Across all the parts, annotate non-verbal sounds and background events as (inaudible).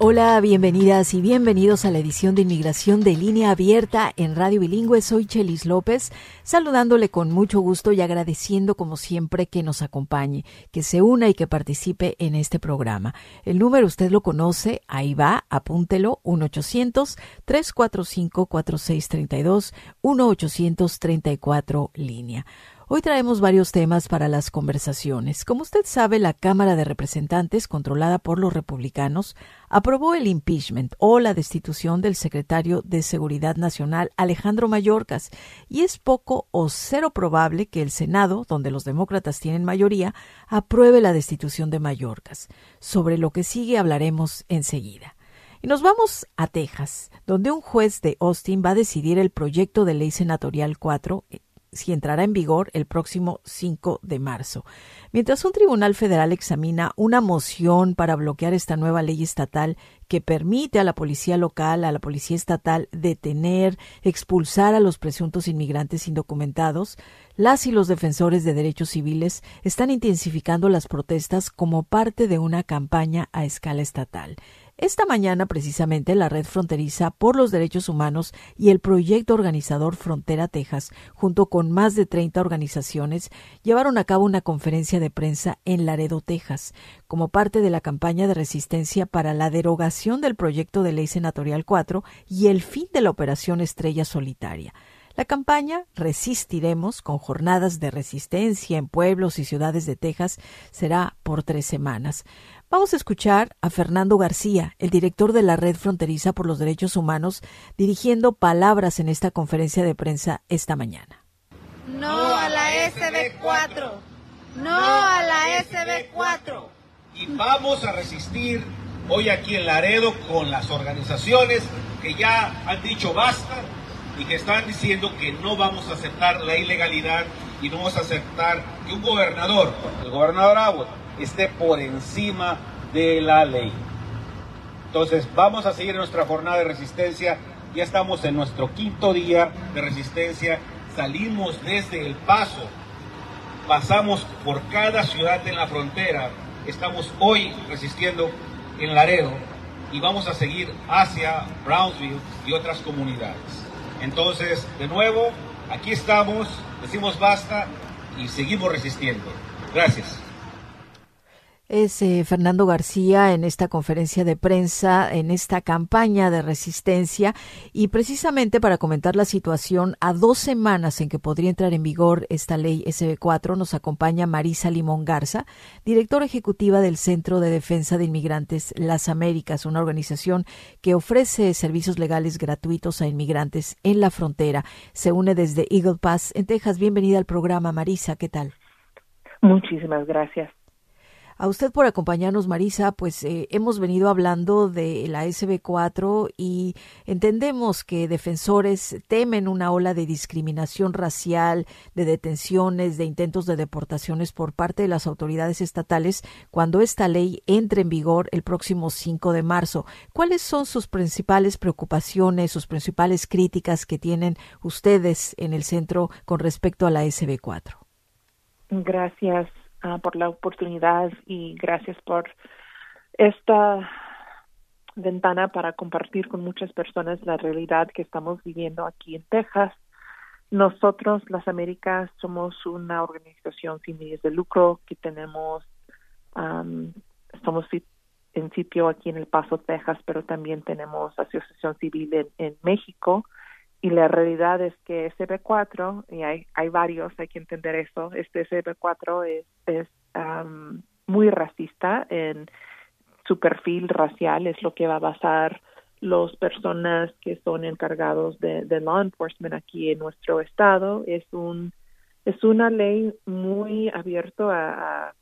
Hola, bienvenidas y bienvenidos a la edición de Inmigración de Línea Abierta en Radio Bilingüe. Soy Chelis López, saludándole con mucho gusto y agradeciendo como siempre que nos acompañe, que se una y que participe en este programa. El número usted lo conoce, ahí va, apúntelo, 1-800-345-4632, 1-834 línea. Hoy traemos varios temas para las conversaciones. Como usted sabe, la Cámara de Representantes, controlada por los republicanos, aprobó el impeachment o la destitución del secretario de Seguridad Nacional Alejandro Mayorkas, y es poco o cero probable que el Senado, donde los demócratas tienen mayoría, apruebe la destitución de Mayorkas. Sobre lo que sigue hablaremos enseguida. Y nos vamos a Texas, donde un juez de Austin va a decidir el proyecto de ley senatorial 4 si entrará en vigor el próximo 5 de marzo. Mientras un tribunal federal examina una moción para bloquear esta nueva ley estatal que permite a la policía local, a la policía estatal, detener, expulsar a los presuntos inmigrantes indocumentados, las y los defensores de derechos civiles están intensificando las protestas como parte de una campaña a escala estatal. Esta mañana, precisamente, la Red Fronteriza por los Derechos Humanos y el proyecto organizador Frontera Texas, junto con más de 30 organizaciones, llevaron a cabo una conferencia de prensa en Laredo, Texas, como parte de la campaña de resistencia para la derogación del proyecto de ley senatorial 4 y el fin de la operación Estrella Solitaria. La campaña Resistiremos, con jornadas de resistencia en pueblos y ciudades de Texas, será por tres semanas. Vamos a escuchar a Fernando García, el director de la Red Fronteriza por los Derechos Humanos, dirigiendo palabras en esta conferencia de prensa esta mañana. No a la SB4. No a la SB4. Y vamos a resistir hoy aquí en Laredo con las organizaciones que ya han dicho basta y que están diciendo que no vamos a aceptar la ilegalidad y no vamos a aceptar que un gobernador, el gobernador Abbott, esté por encima de la ley. Entonces vamos a seguir nuestra jornada de resistencia. Ya estamos en nuestro quinto día de resistencia. Salimos desde El Paso, pasamos por cada ciudad en la frontera. Estamos hoy resistiendo en Laredo y vamos a seguir hacia Brownsville y otras comunidades. Entonces, de nuevo, aquí estamos, decimos basta y seguimos resistiendo. Gracias es eh, Fernando García en esta conferencia de prensa, en esta campaña de resistencia y precisamente para comentar la situación a dos semanas en que podría entrar en vigor esta ley SB4 nos acompaña Marisa Limón Garza, directora ejecutiva del Centro de Defensa de Inmigrantes Las Américas, una organización que ofrece servicios legales gratuitos a inmigrantes en la frontera. Se une desde Eagle Pass en Texas. Bienvenida al programa, Marisa. ¿Qué tal? Muchísimas gracias. A usted por acompañarnos, Marisa, pues eh, hemos venido hablando de la SB4 y entendemos que defensores temen una ola de discriminación racial, de detenciones, de intentos de deportaciones por parte de las autoridades estatales cuando esta ley entre en vigor el próximo 5 de marzo. ¿Cuáles son sus principales preocupaciones, sus principales críticas que tienen ustedes en el centro con respecto a la SB4? Gracias. Ah, por la oportunidad y gracias por esta ventana para compartir con muchas personas la realidad que estamos viviendo aquí en Texas. Nosotros, las Américas, somos una organización sin fines de lucro que tenemos, um, estamos en sitio aquí en El Paso, Texas, pero también tenemos asociación civil en México y la realidad es que SB4, y hay, hay varios, hay que entender eso, este SB4 es, es muy racista en su perfil racial, es lo que va a basar las personas que son encargados de, de law enforcement aquí en nuestro estado. Es un es una ley muy abierto a,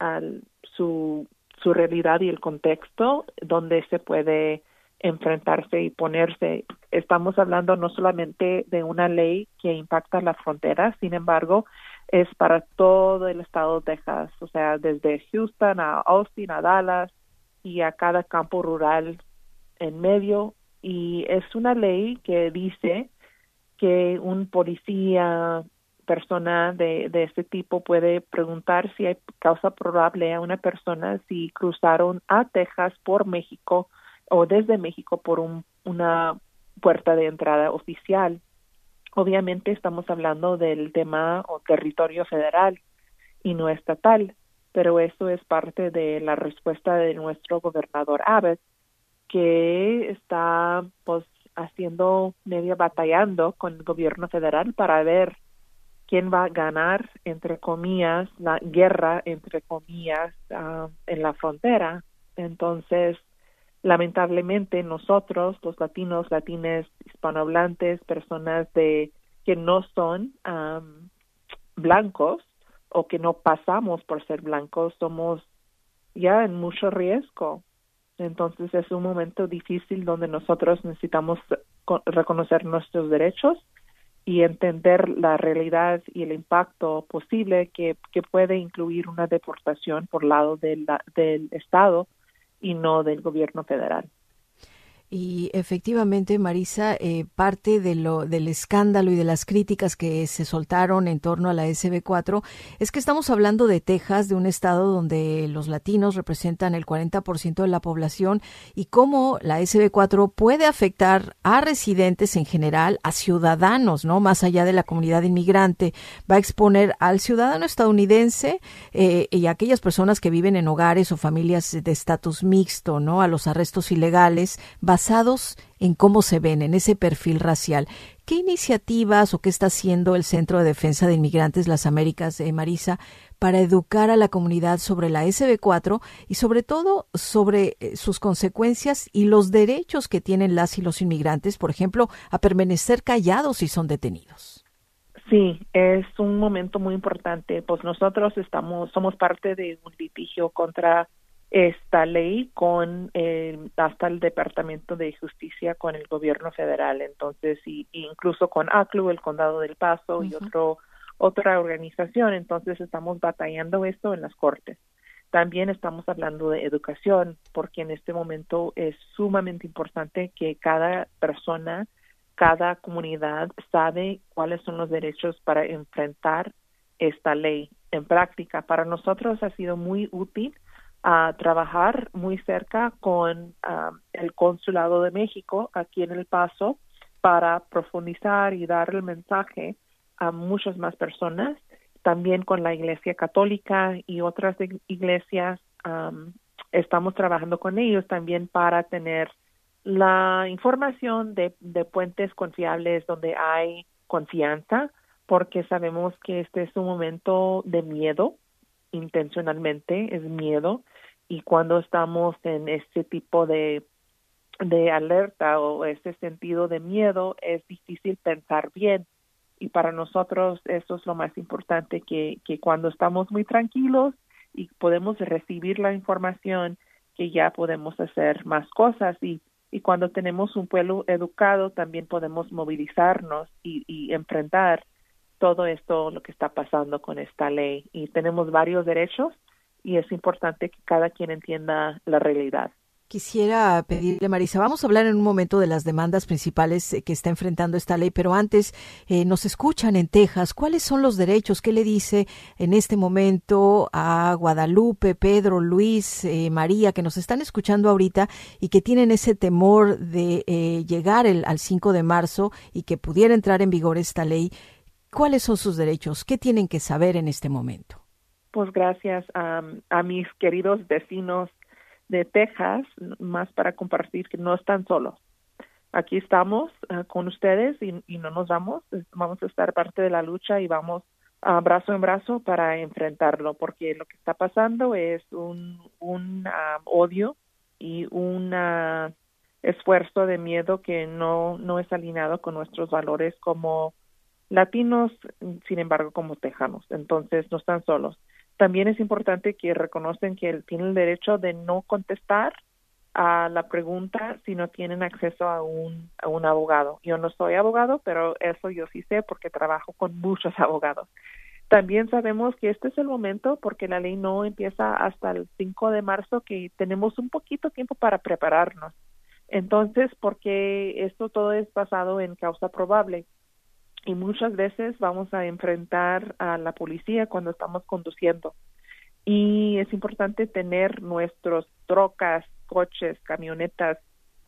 a, su, su realidad y el contexto donde se puede enfrentarse y ponerse. Estamos hablando no solamente de una ley que impacta la frontera, sin embargo, es para todo el estado de Texas, o sea, desde Houston a Austin, a Dallas y a cada campo rural en medio. Y es una ley que dice que un policía, persona de, de este tipo puede preguntar si hay causa probable a una persona si cruzaron a Texas por México o desde México por un, una puerta de entrada oficial. Obviamente estamos hablando del tema o territorio federal y no estatal, pero eso es parte de la respuesta de nuestro gobernador Abbott, que está pues haciendo media batallando con el gobierno federal para ver quién va a ganar entre comillas la guerra entre comillas ah, en la frontera entonces lamentablemente nosotros, los latinos, latines, hispanohablantes, personas de que no son blancos o que no pasamos por ser blancos, somos ya en mucho riesgo. Entonces es un momento difícil donde nosotros necesitamos reconocer nuestros derechos y entender la realidad y el impacto posible que, que puede incluir una deportación por lado del Estado y no del gobierno federal. Y efectivamente, Marisa, eh, parte de lo, del escándalo y de las críticas que se soltaron en torno a la SB4 es que estamos hablando de Texas, de un estado donde los latinos representan el 40% de la población y cómo la SB4 puede afectar a residentes en general, a ciudadanos, ¿no? Más allá de la comunidad inmigrante. Va a exponer al ciudadano estadounidense eh, y a aquellas personas que viven en hogares o familias de estatus mixto, ¿no? A los arrestos ilegales basados en cómo se ven, en ese perfil racial. ¿Qué iniciativas o qué está haciendo el Centro de Defensa de Inmigrantes Las Américas, de Marisa, para educar a la comunidad sobre la SB4 y sobre todo sobre eh, sus consecuencias y los derechos que tienen las y los inmigrantes, por ejemplo, a permanecer callados si son detenidos? Sí, es un momento muy importante. Pues nosotros estamos, somos parte de un litigio contra esta ley con eh, hasta el Departamento de Justicia con el gobierno federal, entonces y, incluso con ACLU, el Condado del Paso y otro otra organización, entonces estamos batallando esto en las cortes. También estamos hablando de educación, porque en este momento es sumamente importante que cada persona, cada comunidad sabe cuáles son los derechos para enfrentar esta ley en práctica. Para nosotros ha sido muy útil a trabajar muy cerca con el Consulado de México aquí en El Paso para profundizar y dar el mensaje a muchas más personas, también con la Iglesia Católica y otras iglesias. estamos trabajando con ellos también para tener la información de, de puentes confiables donde hay confianza, porque sabemos que este es un momento de miedo, intencionalmente es miedo, y cuando estamos en este tipo de de alerta o ese sentido de miedo es difícil pensar bien. Y para nosotros eso es lo más importante que, que cuando estamos muy tranquilos y podemos recibir la información que ya podemos hacer más cosas. Y, y cuando tenemos un pueblo educado también podemos movilizarnos y, y enfrentar todo esto lo que está pasando con esta ley y tenemos varios derechos y es importante que cada quien entienda la realidad. Quisiera pedirle, Marisa, vamos a hablar en un momento de las demandas principales eh, que está enfrentando esta ley, pero antes eh, nos escuchan en Texas. ¿Cuáles son los derechos? ¿Qué le dice en este momento a Guadalupe, Pedro, Luis, eh, María, que nos están escuchando ahorita y que tienen ese temor de llegar el, al 5 de marzo y que pudiera entrar en vigor esta ley? ¿Cuáles son sus derechos? ¿Qué tienen que saber en este momento? Pues gracias a, mis queridos vecinos de Texas, más para compartir que no están solos. Aquí estamos ah, con ustedes y, no nos vamos. Vamos a estar parte de la lucha y vamos a brazo en brazo para enfrentarlo, porque lo que está pasando es un, ah, odio y un esfuerzo de miedo que no, no es alineado con nuestros valores como latinos, sin embargo, como tejanos. Entonces, no están solos también es importante que reconocen que tienen el derecho de no contestar a la pregunta si no tienen acceso a un, a un abogado. Yo no soy abogado, pero eso yo sí sé porque trabajo con muchos (laughs) abogados. También sabemos que este es el momento porque la ley no empieza hasta el 5 de marzo, que tenemos un poquito tiempo para prepararnos. Entonces, porque esto todo es basado en causa probable y muchas veces vamos a enfrentar a la policía cuando estamos conduciendo. Y es importante tener nuestros trocas, coches, camionetas,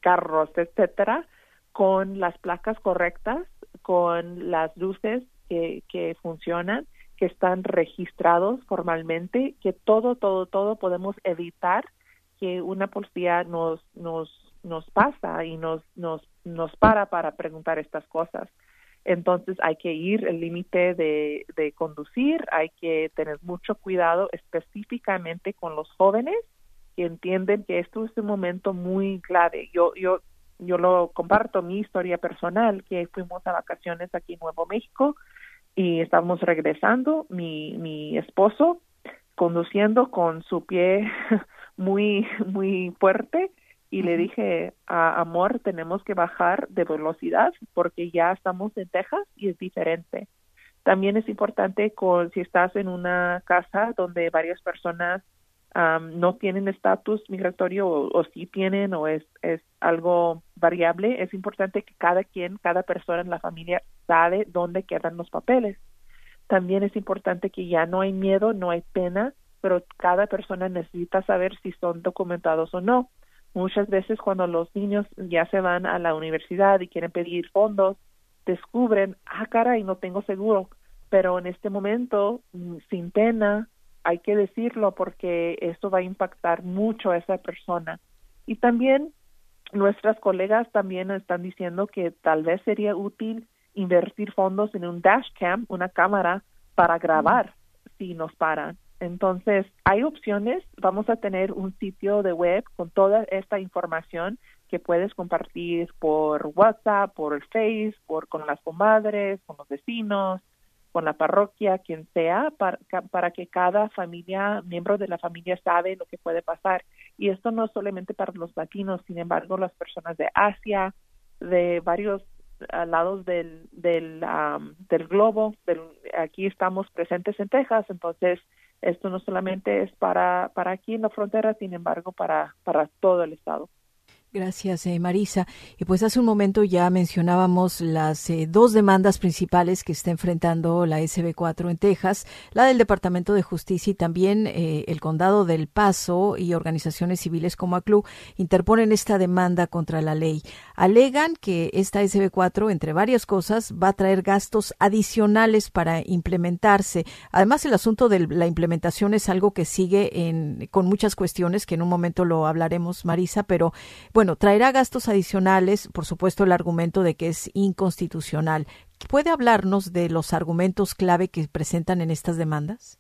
carros, etcétera, con las placas correctas, con las luces que, que funcionan, que están registrados formalmente, que todo, todo, todo podemos evitar que una policía nos, nos, nos pasa y nos, nos, nos para para preguntar estas cosas. Entonces hay que ir el límite de, conducir, hay que tener mucho cuidado específicamente con los jóvenes que entienden que esto es un momento muy clave. Yo, yo, yo lo comparto mi historia personal, que fuimos a vacaciones aquí en Nuevo México y estábamos regresando, mi, mi esposo conduciendo con su pie (laughs) muy, muy fuerte y le dije, a amor, tenemos que bajar de velocidad porque ya estamos en Texas y es diferente. También es importante con, si estás en una casa donde varias personas no tienen estatus migratorio o, si tienen o es, es algo variable, es importante que cada quien, cada persona en la familia sabe dónde quedan los papeles. También es importante que ya no hay miedo, no hay pena, pero cada persona necesita saber si son documentados o no. Muchas veces cuando los niños ya se van a la universidad y quieren pedir fondos, descubren, ah, caray, no tengo seguro. Pero en este momento, mm, sin pena, hay que decirlo porque esto va a impactar mucho a esa persona. Y también nuestras colegas también están diciendo que tal vez sería útil invertir fondos en un dashcam, una cámara para grabar si nos paran. Entonces, hay opciones. Vamos a tener un sitio de web con toda esta información que puedes compartir por WhatsApp, por el Face, por con las comadres, con los vecinos, con la parroquia, quien sea, para, para que cada familia, miembro de la familia sabe lo que puede pasar. Y esto no solamente para los latinos, sin embargo, las personas de Asia, de varios lados del del, del globo. Del, aquí estamos presentes en Texas, entonces esto no solamente es para, para aquí en la frontera, sin embargo, para, para todo el estado. Gracias, eh, Marisa. Y pues hace un momento ya mencionábamos las eh, dos demandas principales que está enfrentando la SB4 en Texas, la del Departamento de Justicia y también eh, el Condado del Paso y organizaciones civiles como ACLU interponen esta demanda contra la ley. Alegan que esta SB4, entre varias cosas, va a traer gastos adicionales para implementarse. Además, el asunto de la implementación es algo que sigue en, con muchas cuestiones que en un momento lo hablaremos, Marisa, pero bueno, traerá gastos adicionales, por supuesto, el argumento de que es inconstitucional. ¿Puede hablarnos de los argumentos clave que presentan en estas demandas?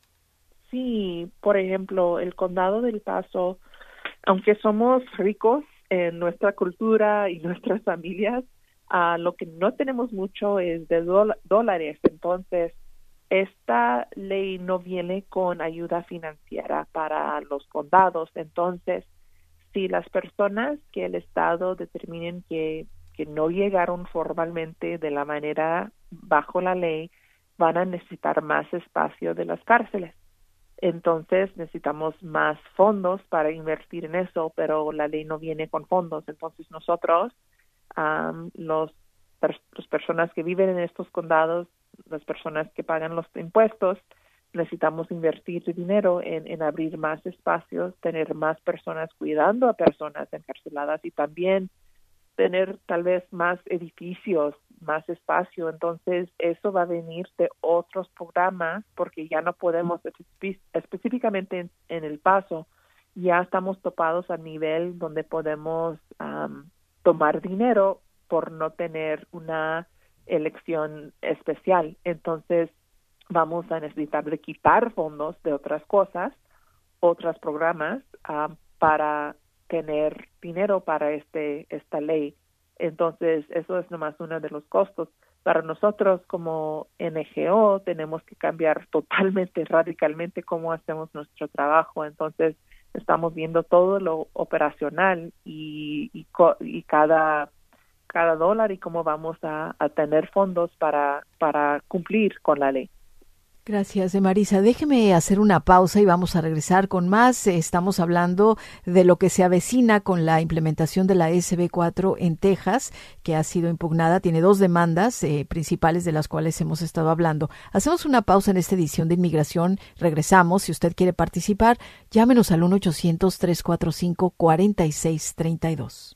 Sí, por ejemplo, el condado del Paso, aunque somos ricos en nuestra cultura y nuestras familias, uh, lo que no tenemos mucho es de dólares. Entonces, esta ley no viene con ayuda financiera para los condados. Entonces, si las personas que el Estado determinen que, no llegaron formalmente de la manera bajo la ley, van a necesitar más espacio de las cárceles. Entonces necesitamos más fondos para invertir en eso, pero la ley no viene con fondos. Entonces nosotros, los, las personas que viven en estos condados, las personas que pagan los impuestos, necesitamos invertir dinero en, en abrir más espacios, tener más personas cuidando a personas encarceladas y también tener tal vez más edificios, más espacio. Entonces, eso va a venir de otros programas porque ya no podemos específicamente en, el paso, ya estamos topados a nivel donde podemos tomar dinero por no tener una elección especial. Entonces, vamos a necesitar de fondos de otras cosas, otros programas ah, para tener dinero para este esta ley. Entonces, eso es nomás uno de los costos. Para nosotros como NGO tenemos que cambiar (laughs) totalmente, radicalmente cómo hacemos nuestro trabajo. Entonces, estamos viendo todo lo operacional y, y, cada cada dólar y cómo vamos a, a tener fondos para, para cumplir con la ley. Gracias, Marisa. Déjeme hacer una pausa y vamos a regresar con más. Estamos hablando de lo que se avecina con la implementación de la SB4 en Texas, que ha sido impugnada. Tiene dos demandas eh, principales de las cuales hemos estado hablando. Hacemos una pausa en esta edición de Inmigración. Regresamos. Si usted quiere participar, llámenos al 1-800-345-4632.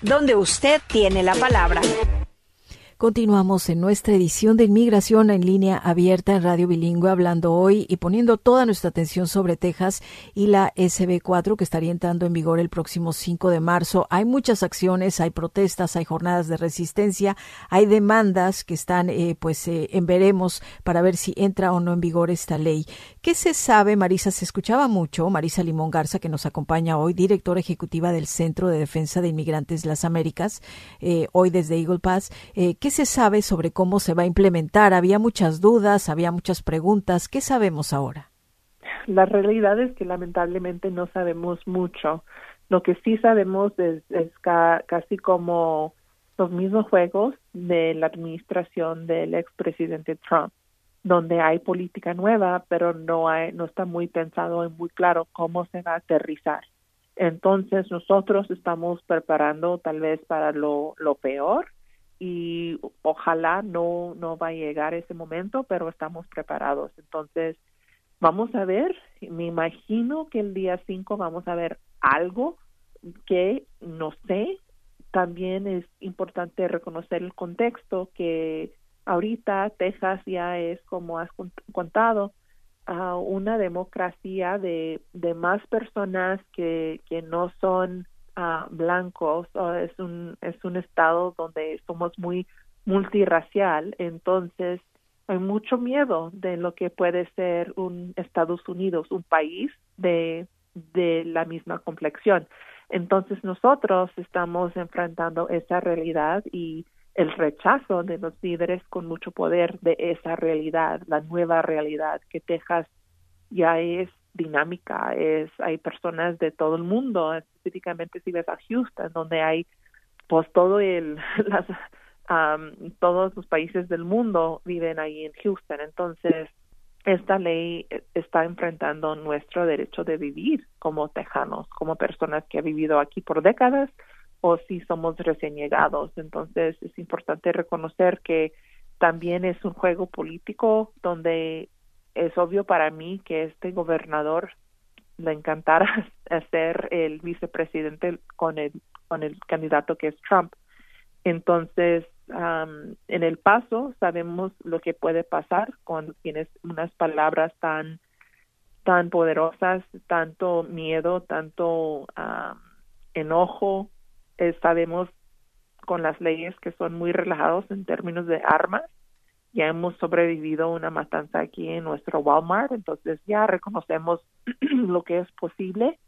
Donde usted tiene la palabra. Continuamos en nuestra edición de Inmigración en línea abierta en Radio Bilingüe, hablando hoy y poniendo toda nuestra atención sobre Texas y la SB4 que estaría entrando en vigor el próximo 5 de marzo. Hay muchas acciones, hay protestas, hay jornadas de resistencia, hay demandas que están eh, pues eh, en veremos para ver si entra o no en vigor esta ley. ¿Qué se sabe, Marisa? Se escuchaba mucho, Marisa Limón Garza, que nos acompaña hoy, directora ejecutiva del Centro de Defensa de Inmigrantes las Américas, eh, hoy desde Eagle Pass. ¿Qué se sabe sobre cómo se va a implementar? Había muchas dudas, había muchas preguntas. ¿Qué sabemos ahora? La realidad es que lamentablemente no sabemos mucho. Lo que sí sabemos es, casi como los mismos juegos de la administración del expresidente Trump, donde hay política nueva, pero no hay, no está muy pensado y muy claro cómo se va a aterrizar. Entonces nosotros estamos preparando tal vez para lo, lo peor y ojalá no, no va a llegar ese momento, pero estamos preparados. Entonces, vamos a ver, me imagino que el día 5 vamos a ver algo que no sé. También es importante reconocer el contexto que ahorita Texas ya es, como has contado, una democracia de, de más personas que, que no son blancos, es un es un estado donde somos muy multirracial, entonces hay mucho miedo de lo que puede ser un Estados Unidos, un país de de la misma complexión. Entonces nosotros estamos enfrentando esa realidad y el rechazo de los líderes con mucho poder de esa realidad, la nueva realidad que Texas ya es dinámica, es hay personas de todo el mundo, específicamente si ves a Houston, donde hay pues todo el (laughs) las todos los países del mundo viven ahí en Houston, entonces esta ley está enfrentando nuestro derecho de vivir como tejanos, como personas que han vivido aquí por décadas o si somos recién llegados. Entonces es importante reconocer que también es un juego político donde es obvio para mí que este gobernador le encantara (laughs) ser el vicepresidente con el con el candidato que es Trump. Entonces, en el paso sabemos lo que puede pasar cuando tienes unas palabras tan tan poderosas, tanto miedo, tanto enojo. Eh, sabemos con las leyes que son muy relajados en términos de armas. Ya hemos sobrevivido una matanza aquí en nuestro Walmart, entonces ya reconocemos (clears throat) lo que es posible.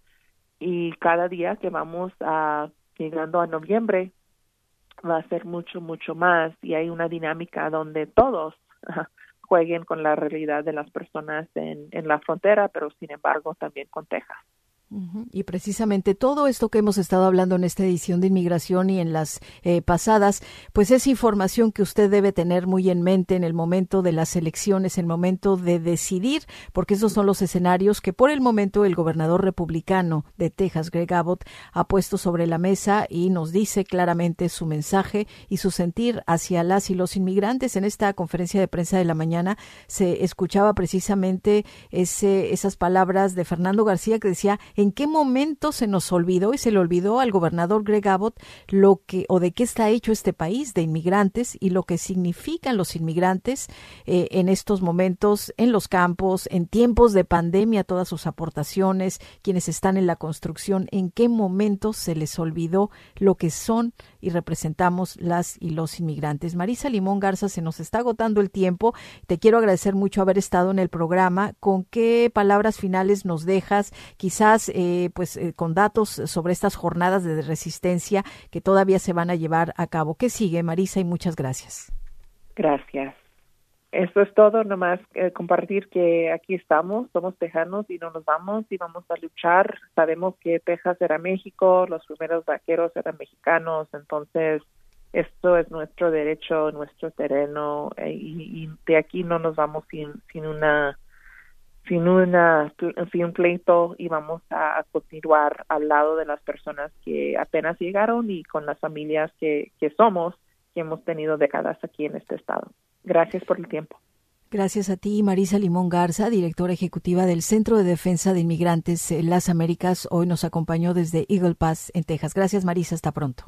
Y cada día que vamos a llegando a noviembre va a ser mucho mucho más. Y hay una dinámica donde todos (laughs) jueguen con la realidad de las personas en, en la frontera, pero sin embargo también con Texas. Y precisamente todo esto que hemos estado hablando en esta edición de inmigración y en las eh, pasadas, pues es información que usted debe tener muy en mente en el momento de las elecciones, en el momento de decidir, porque esos son los escenarios que por el momento el gobernador republicano de Texas, Greg Abbott, ha puesto sobre la mesa y nos dice claramente su mensaje y su sentir hacia las y los inmigrantes. En esta conferencia de prensa de la mañana se escuchaba precisamente ese, esas palabras de Fernando García que decía ¿En qué momento se nos olvidó y se le olvidó al gobernador Greg Abbott lo que o de qué está hecho este país de inmigrantes y lo que significan los inmigrantes eh, en estos momentos en los campos, en tiempos de pandemia, todas sus aportaciones, quienes están en la construcción, en qué momento se les olvidó lo que son y representamos las y los inmigrantes. Marisa Limón Garza, se nos está agotando el tiempo. Te quiero agradecer mucho haber estado en el programa. ¿Con qué palabras finales nos dejas? Quizás, eh, pues, eh, con datos sobre estas jornadas de resistencia que todavía se van a llevar a cabo. ¿Qué sigue, Marisa? Y muchas gracias. Gracias. Eso es todo, nomás eh, compartir que aquí estamos, somos tejanos y no nos vamos y vamos a luchar. Sabemos que Texas era México, los primeros vaqueros eran mexicanos, entonces esto es nuestro derecho, nuestro terreno eh, y, de aquí no nos vamos sin, sin una sin una sin un pleito y vamos a, continuar al lado de las personas que apenas llegaron y con las familias que, que somos que hemos tenido décadas aquí en este estado. Gracias por el tiempo. Gracias a ti, Marisa Limón Garza, directora ejecutiva del Centro de Defensa de Inmigrantes en Las Américas. Hoy nos acompañó desde Eagle Pass, en Texas. Gracias, Marisa. Hasta pronto.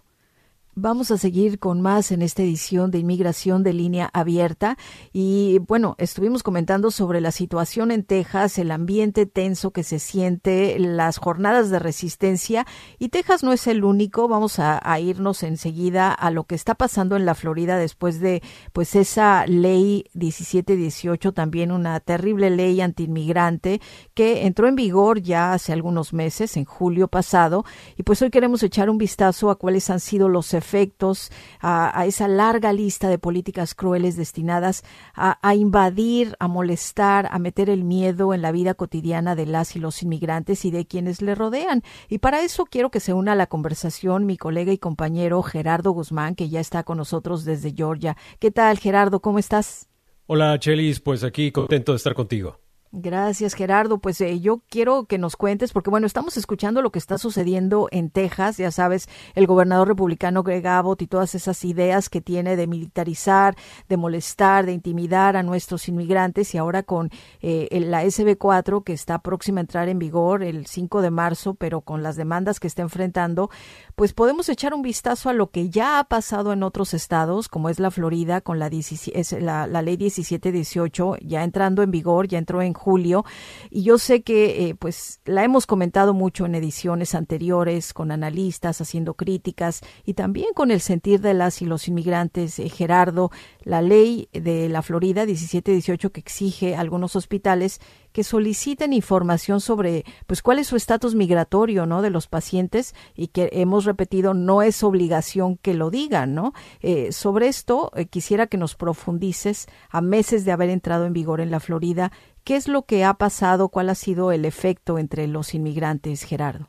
Vamos a seguir con más en esta edición de Inmigración de línea abierta. Y bueno, estuvimos comentando sobre la situación en Texas, el ambiente tenso que se siente, las jornadas de resistencia. Y Texas no es el único, vamos a, irnos enseguida a lo que está pasando en la Florida después de pues esa ley 1718, también una terrible ley antiinmigrante que entró en vigor ya hace algunos meses, en julio pasado, y pues hoy queremos echar un vistazo a cuáles han sido los efectos efectos a, esa larga lista de políticas crueles destinadas a, invadir, a molestar, a meter el miedo en la vida cotidiana de las y los inmigrantes y de quienes le rodean. Y para eso quiero que se una a la conversación mi colega y compañero Gerardo Guzmán, que ya está con nosotros desde Georgia. ¿Qué tal, Gerardo? ¿Cómo estás? Hola, Chelis. Pues aquí contento de estar contigo. Gracias, Gerardo. Pues eh, yo quiero que nos cuentes, porque bueno, estamos escuchando lo que está sucediendo en Texas, ya sabes, el gobernador republicano Greg Abbott y todas esas ideas que tiene de militarizar, de molestar, de intimidar a nuestros inmigrantes y ahora con eh, la SB4 que está próxima a entrar en vigor el 5 de marzo, pero con las demandas que está enfrentando, pues podemos echar un vistazo a lo que ya ha pasado en otros estados, como es la Florida con la, la, la ley 1718, ya entrando en vigor, ya entró en julio y yo sé que eh, pues la hemos comentado mucho en ediciones anteriores con analistas haciendo críticas y también con el sentir de las y los inmigrantes. Eh, Gerardo, la ley de la Florida 1718 que exige a algunos hospitales que soliciten información sobre pues cuál es su estatus migratorio no de los pacientes y que hemos repetido no es obligación que lo digan no eh, sobre esto quisiera que nos profundices a meses de haber entrado en vigor en la Florida ¿Qué es lo que ha pasado? ¿Cuál ha sido el efecto entre los inmigrantes, Gerardo?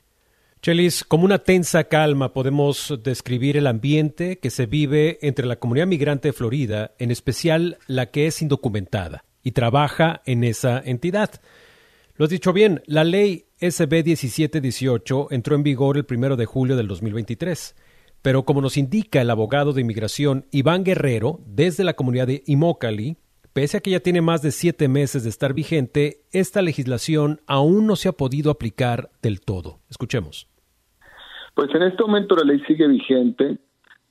Chelis, como una tensa calma podemos describir el ambiente que se vive entre la comunidad migrante de Florida, en especial la que es indocumentada y trabaja en esa entidad. Lo has dicho bien, la ley SB 1718 entró en vigor el primero de julio del 2023. Pero como nos indica el abogado de inmigración Iván Guerrero, desde la comunidad de Imócali, Pese a que ya tiene más de siete meses de estar vigente, esta legislación aún no se ha podido aplicar del todo. Escuchemos. Pues en este momento la ley sigue vigente.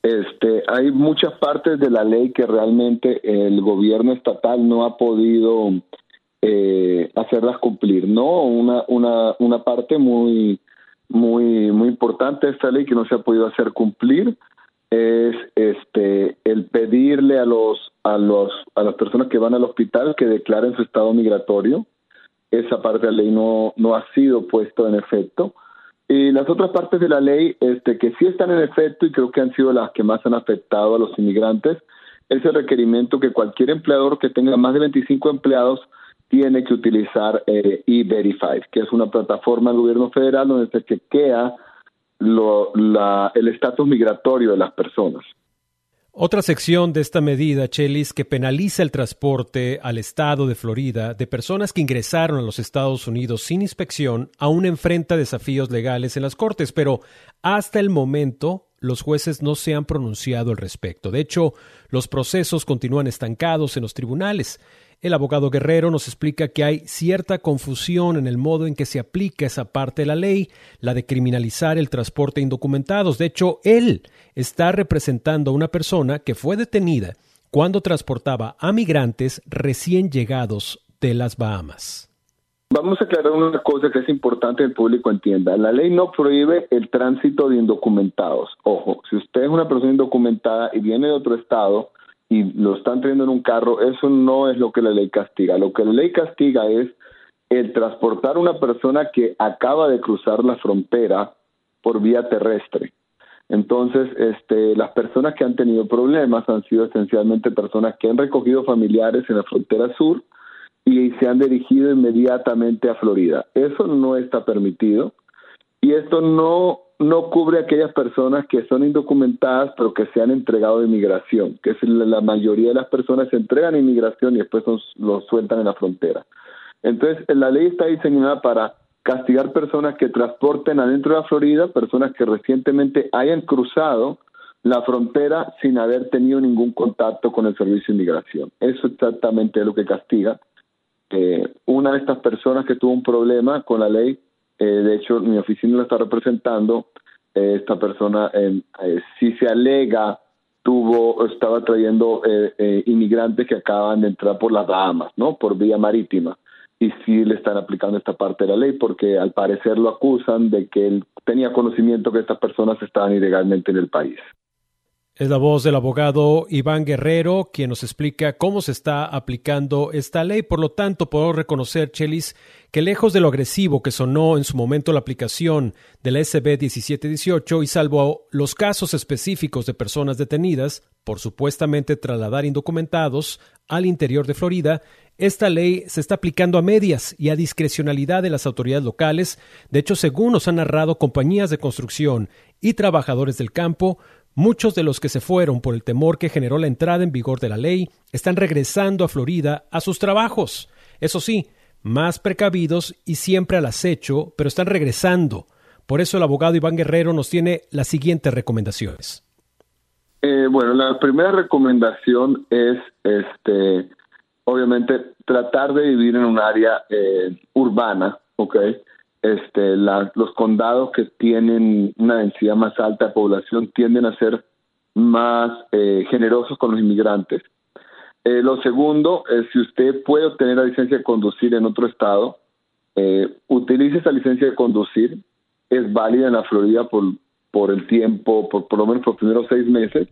Este, hay muchas partes de la ley que realmente el gobierno estatal no ha podido eh, hacerlas cumplir. No, una, una, una parte muy, muy, muy importante de esta ley que no se ha podido hacer cumplir es este el pedirle a los a los a las personas que van al hospital que declaren su estado migratorio esa parte de la ley no no ha sido puesto en efecto y las otras partes de la ley este que sí están en efecto y creo que han sido las que más han afectado a los inmigrantes es el requerimiento que cualquier empleador que tenga más de 25 empleados tiene que utilizar eh, E-Verify, que es una plataforma del gobierno federal donde se chequea el estatus migratorio de las personas. Otra sección de esta medida, Chelis, que penaliza el transporte al estado de Florida de personas que ingresaron a los Estados Unidos sin inspección, aún enfrenta desafíos legales en las cortes, pero hasta el momento los jueces no se han pronunciado al respecto. De hecho, los procesos continúan estancados en los tribunales. El abogado Guerrero nos explica que hay cierta confusión en el modo en que se aplica esa parte de la ley, la de criminalizar el transporte de indocumentados. De hecho, él está representando a una persona que fue detenida cuando transportaba a migrantes recién llegados de las Bahamas. Vamos a aclarar una cosa que es importante que el público entienda. La ley no prohíbe el tránsito de indocumentados. Ojo, si usted es una persona indocumentada y viene de otro estado, y lo están teniendo en un carro, eso no es lo que la ley castiga. Lo que la ley castiga es el transportar a una persona que acaba de cruzar la frontera por vía terrestre. Entonces, este, las personas que han tenido problemas han sido esencialmente personas que han recogido familiares en la frontera sur y se han dirigido inmediatamente a Florida. Eso no está permitido y esto no no cubre aquellas personas que son indocumentadas pero que se han entregado a inmigración, que es la, mayoría de las personas se entregan a inmigración y después los sueltan en la frontera. Entonces, la ley está diseñada para castigar personas que transporten adentro de la Florida, personas que recientemente hayan cruzado la frontera sin haber tenido ningún contacto con el servicio de inmigración. Eso exactamente es lo que castiga. Eh, una de estas personas que tuvo un problema con la ley eh, de hecho, mi oficina lo está representando. Eh, esta persona, eh, si se alega, tuvo, estaba trayendo inmigrantes que acaban de entrar por las Bahamas, ¿no? Por vía marítima. Y sí le están aplicando esta parte de la ley porque al parecer lo acusan de que él tenía conocimiento que estas personas estaban ilegalmente en el país. Es la voz del abogado Iván Guerrero, quien nos explica cómo se está aplicando esta ley. Por lo tanto, puedo reconocer, Chelis, que lejos de lo agresivo que sonó en su momento la aplicación de la SB 1718 y salvo los casos específicos de personas detenidas por supuestamente trasladar indocumentados al interior de Florida, esta ley se está aplicando a medias y a discrecionalidad de las autoridades locales. De hecho, según nos han narrado compañías de construcción y trabajadores del campo, Muchos de los que se fueron por el temor que generó la entrada en vigor de la ley están regresando a Florida a sus trabajos. Eso sí, más precavidos y siempre al acecho, pero están regresando. Por eso el abogado Iván Guerrero nos tiene las siguientes recomendaciones. Eh, bueno, la primera recomendación es, este, obviamente, tratar de vivir en un área eh, urbana, ¿ok? Este, los condados que tienen una densidad más alta de población tienden a ser más eh, generosos con los inmigrantes. Eh, lo segundo es si usted puede obtener la licencia de conducir en otro estado, eh, utilice esa licencia de conducir, es válida en la Florida por, por el tiempo, por, por lo menos por los primeros seis meses.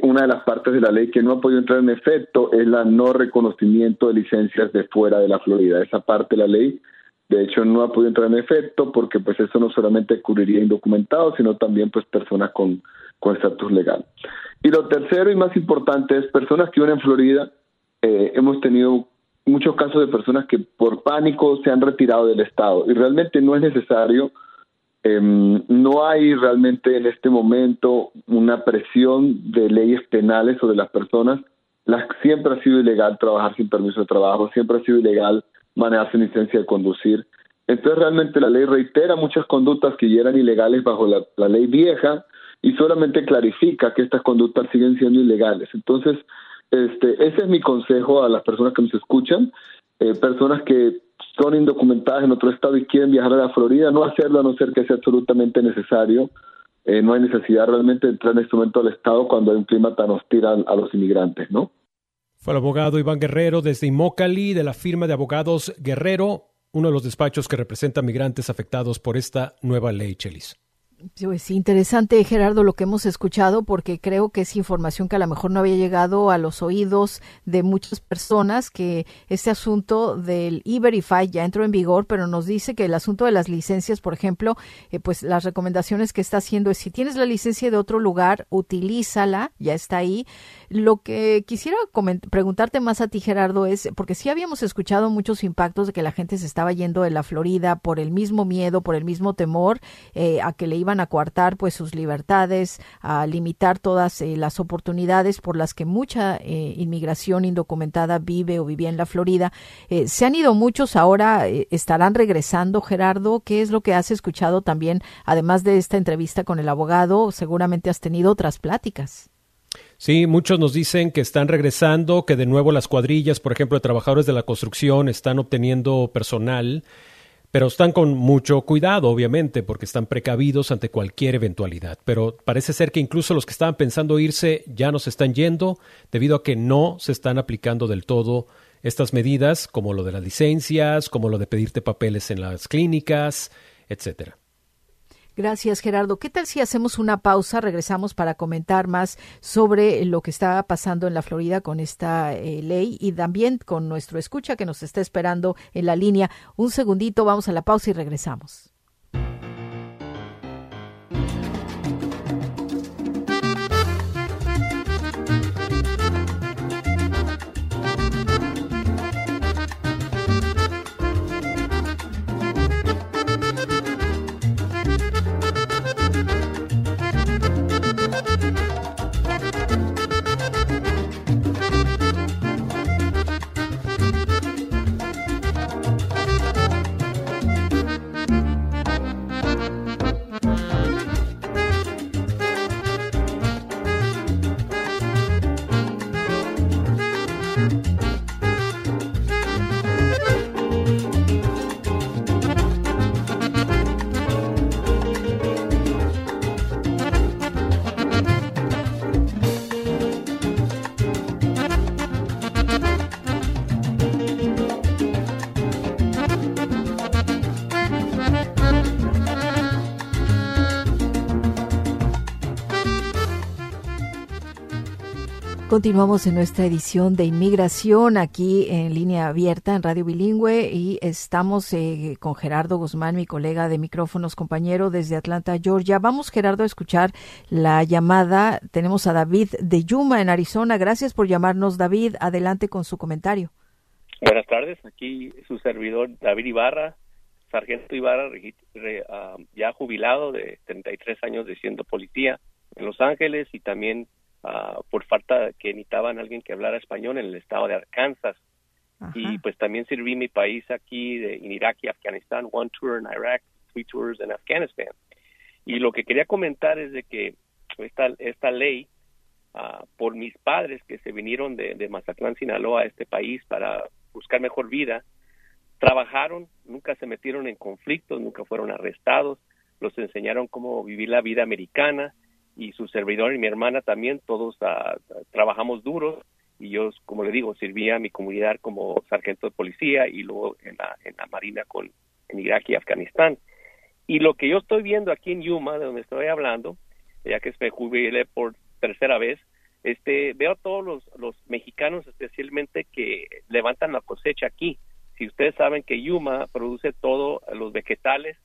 una de las partes de la ley que no ha podido entrar en efecto es la no reconocimiento de licencias de fuera de la Florida. Esa parte de la ley de hecho, no ha podido entrar en efecto porque pues eso no solamente cubriría indocumentados, sino también pues personas con con estatus legal. Y lo tercero y más importante es personas que viven en Florida. Eh, hemos tenido muchos casos de personas que por pánico se han retirado del Estado y realmente no es necesario. Em, no hay realmente en este momento una presión de leyes penales sobre las personas. Las, siempre ha sido ilegal trabajar sin permiso de trabajo, siempre ha sido ilegal manejar sin licencia de conducir. Entonces realmente la ley reitera muchas conductas que ya eran ilegales bajo la, ley vieja y solamente clarifica que estas conductas siguen siendo ilegales. Entonces, este, ese es mi consejo a las personas que nos escuchan, eh, personas que son indocumentadas en otro estado y quieren viajar a la Florida, no hacerlo a no ser que sea absolutamente necesario. Eh, no hay necesidad realmente de entrar en este momento al estado cuando hay un clima tan hostil a los inmigrantes, ¿no? Fue el abogado Iván Guerrero desde Imócali de la firma de abogados Guerrero, uno de los despachos que representa migrantes afectados por esta nueva ley, Chelis. Pues interesante, Gerardo, lo que hemos escuchado, porque creo que es información que a lo mejor no había llegado a los oídos de muchas personas, que este asunto del E-Verify ya entró en vigor, pero nos dice que el asunto de las licencias, por ejemplo, eh, pues las recomendaciones que está haciendo es si tienes la licencia de otro lugar, utilízala, ya está ahí. Lo que quisiera preguntarte más a ti, Gerardo, es, porque sí habíamos escuchado muchos impactos de que la gente se estaba yendo de la Florida por el mismo miedo, por el mismo temor eh, a que le iba iban a coartar pues sus libertades, a limitar todas eh, las oportunidades por las que mucha eh, inmigración indocumentada vive o vivía en la Florida. Eh, se han ido muchos, ahora estarán regresando, Gerardo. ¿Qué es lo que has escuchado también, además de esta entrevista con el abogado? Seguramente has tenido otras pláticas. Sí, muchos nos dicen que están regresando, que de nuevo las cuadrillas, por ejemplo, de trabajadores de la construcción están obteniendo personal pero están con mucho cuidado, obviamente, porque están precavidos ante cualquier eventualidad. Pero parece ser que incluso los que estaban pensando irse ya no están yendo debido a que no se están aplicando del todo estas medidas, como lo de las licencias, como lo de pedirte papeles en las clínicas, etcétera. Gracias, Gerardo. ¿Qué tal si hacemos una pausa? Regresamos para comentar más sobre lo que está pasando en la Florida con esta eh, ley y también con nuestro escucha que nos está esperando en la línea. Un segundito, vamos a la pausa y regresamos. Continuamos en nuestra edición de inmigración aquí en línea abierta en Radio Bilingüe y estamos eh, con Gerardo Guzmán, mi colega de micrófonos, compañero desde Atlanta, Georgia. Vamos, Gerardo, a escuchar la llamada. Tenemos a David de Yuma en Arizona. Gracias por llamarnos, David. Adelante con su comentario. Buenas tardes. Aquí su servidor David Ibarra, sargento Ibarra, ah, ya jubilado de 33 años de siendo policía en Los Ángeles y también Ah, por falta que necesitaban alguien que hablara español en el estado de Arkansas. Y pues también serví mi país aquí de, en Irak y Afganistán, one tour en Irak, three tours en Afganistán. Y lo que quería comentar es de que esta, esta ley, ah, por mis padres que se vinieron de, de Mazatlán, Sinaloa, a este país para buscar mejor vida, trabajaron, nunca se metieron en conflictos, nunca fueron arrestados, los enseñaron cómo vivir la vida americana, y su servidor y mi hermana también, todos ah, trabajamos duro y yo, como le digo, servía a mi comunidad como sargento de policía y luego en la, en la Marina con, en Irak y Afganistán. Y lo que yo estoy viendo aquí en Yuma, de donde estoy hablando, ya que me jubilé por tercera vez, este, veo a todos los, los mexicanos especialmente que levantan la cosecha aquí. Si ustedes saben que Yuma produce todos los vegetales,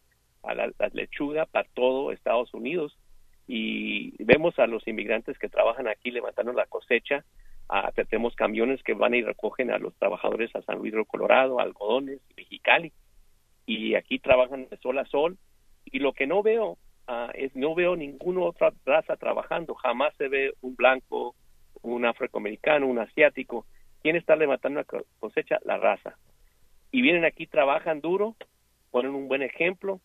a la, la lechuga para todo Estados Unidos, y vemos a los inmigrantes que trabajan aquí levantando la cosecha, a, tenemos camiones que van y recogen a los trabajadores a San Luis Colorado, algodones, Mexicali, y aquí trabajan de sol a sol, y lo que no veo ah, es, no veo ninguna otra raza trabajando, jamás se ve un blanco, un afroamericano, un asiático, ¿quién está levantando la cosecha? La raza. Y vienen aquí, trabajan duro, ponen un buen ejemplo,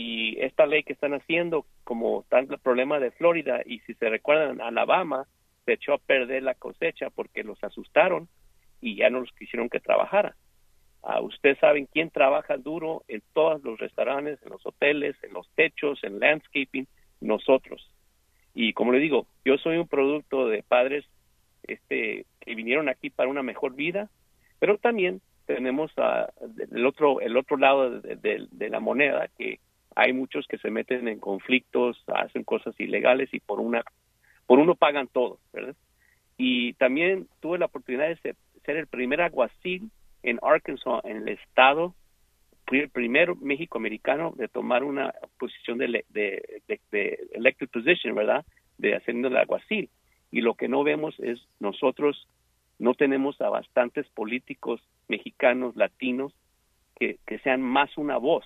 y esta ley que están haciendo, como está el problema de Florida, y si se recuerdan, Alabama se echó a perder la cosecha porque los asustaron y ya no los quisieron que trabajara. Uh, ustedes saben quién trabaja duro en todos los restaurantes, en los hoteles, en los techos, en landscaping, nosotros. Y como le digo, yo soy un producto de padres este, que vinieron aquí para una mejor vida, pero también tenemos el otro el otro lado de la moneda que hay muchos que se meten en conflictos, hacen cosas ilegales y por una por uno pagan todo, ¿verdad? Y también tuve la oportunidad de ser, el primer aguacil en Arkansas, en el estado, el primer México-americano de tomar una posición de, de, de, elected position, ¿verdad? De haciendo el aguacil. Y lo que no vemos es nosotros no tenemos a bastantes políticos mexicanos, latinos, que, que sean más una voz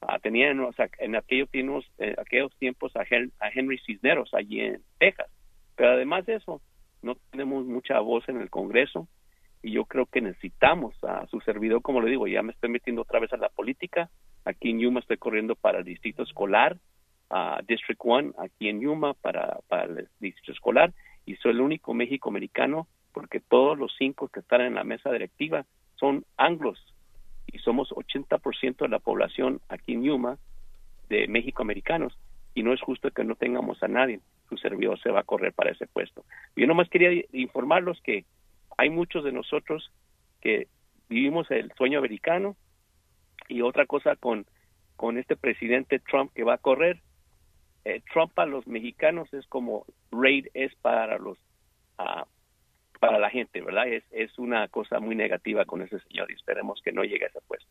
Ah, tenían, o sea, en aquellos tiempos, aquellos tiempos a, Henry Cisneros allí en Texas. Pero además de eso, no tenemos mucha voz en el Congreso y yo creo que necesitamos a su servidor, como le digo, ya me estoy metiendo otra vez a la política. Aquí en Yuma estoy corriendo para el distrito escolar, a District One aquí en Yuma para, para el distrito escolar y soy el único México americano porque todos los cinco que están en la mesa directiva son anglos y somos 80% de la población aquí en Yuma de México americanos y no es justo que no tengamos a nadie. Su servidor se va a correr para ese puesto. Yo nomás quería informarlos que hay muchos de nosotros que vivimos el sueño americano y otra cosa con, con este presidente Trump que va a correr. Eh, Trump a los mexicanos es como Raid es para los uh, para la gente, ¿verdad? Es, es una cosa muy negativa con ese señor y esperemos que no llegue a ese puesto.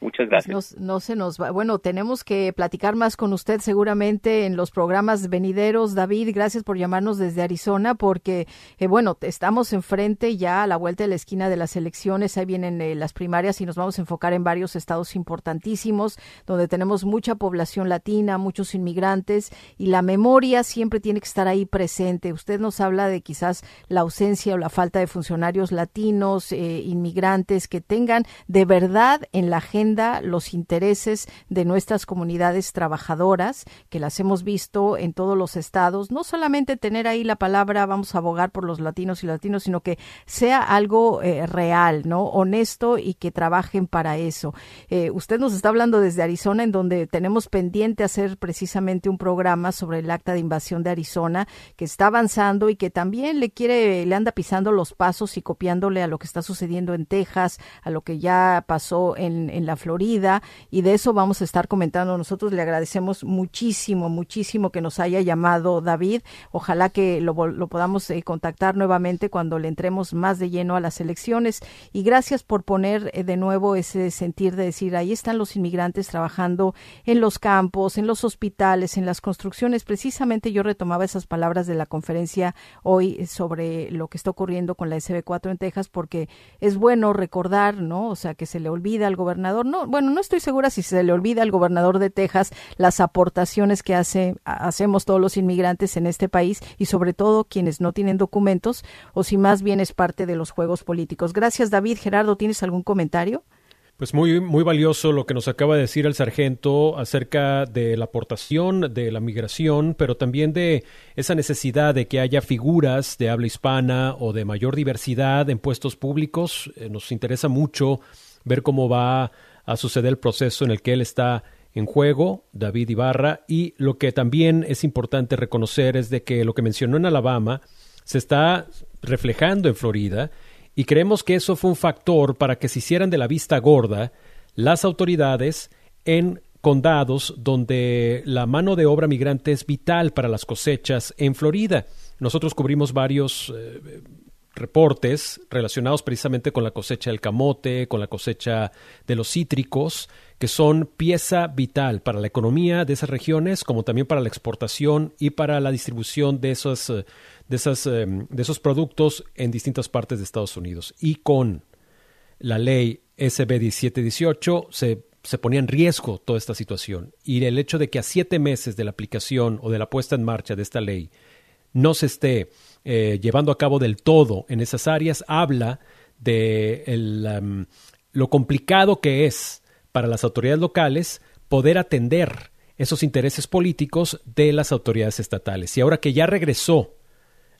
Muchas gracias. no, se nos va. Bueno, tenemos que platicar más con usted seguramente en los programas venideros. David, gracias por llamarnos desde Arizona porque, eh, bueno, estamos enfrente ya a la vuelta de la esquina de las elecciones. Ahí vienen eh, las primarias y nos vamos a enfocar en varios estados importantísimos donde tenemos mucha población latina, muchos inmigrantes y la memoria siempre tiene que estar ahí presente. Usted nos habla de quizás la ausencia o la falta de funcionarios latinos, eh, inmigrantes que tengan de verdad en la agenda los intereses de nuestras comunidades trabajadoras, que las hemos visto en todos los estados, no solamente tener ahí la palabra vamos a abogar por los latinos y latinos, sino que sea algo eh, real, ¿no? Honesto y que trabajen para eso. Eh, usted nos está hablando desde Arizona, en donde tenemos pendiente hacer precisamente un programa sobre el acta de invasión de Arizona, que está avanzando y que también le quiere, le anda pisando los pasos y copiándole a lo que está sucediendo en Texas, a lo que ya pasó en, en la Florida y de eso vamos a estar comentando. Nosotros le agradecemos muchísimo, muchísimo que nos haya llamado David. Ojalá que lo, podamos eh, contactar nuevamente cuando le entremos más de lleno a las elecciones. Y gracias por poner eh, de nuevo ese sentir de decir, ahí están los inmigrantes trabajando en los campos, en los hospitales, en las construcciones. Precisamente yo retomaba esas palabras de la conferencia hoy sobre lo que está ocurriendo con la SB4 en Texas porque es bueno recordar, ¿no? O sea, que se le olvida al gobernador no, bueno, no estoy segura si se le olvida al gobernador de Texas las aportaciones que hace, hacemos todos los inmigrantes en este país y sobre todo quienes no tienen documentos o si más bien es parte de los juegos políticos. Gracias, David. Gerardo, ¿tienes algún comentario? Pues muy, muy valioso lo que nos acaba de decir el sargento acerca de la aportación de la migración, pero también de esa necesidad de que haya figuras de habla hispana o de mayor diversidad en puestos públicos. Eh, nos interesa mucho ver cómo va a suceder el proceso en el que él está en juego, David Ibarra, y lo que también es importante reconocer es de que lo que mencionó en Alabama se está reflejando en Florida y creemos que eso fue un factor para que se hicieran de la vista gorda las autoridades en condados donde la mano de obra migrante es vital para las cosechas en Florida. Nosotros cubrimos varios eh, reportes relacionados precisamente con la cosecha del camote, con la cosecha de los cítricos, que son pieza vital para la economía de esas regiones, como también para la exportación y para la distribución de esos, eh, de eh, de esos productos en distintas partes de Estados Unidos. Y con la ley SB 1718 se, se ponía en riesgo toda esta situación. Y el hecho de que a siete meses de la aplicación o de la puesta en marcha de esta ley no se esté eh, llevando a cabo del todo en esas áreas, habla de lo complicado que es para las autoridades locales poder atender esos intereses políticos de las autoridades estatales. Y ahora que ya regresó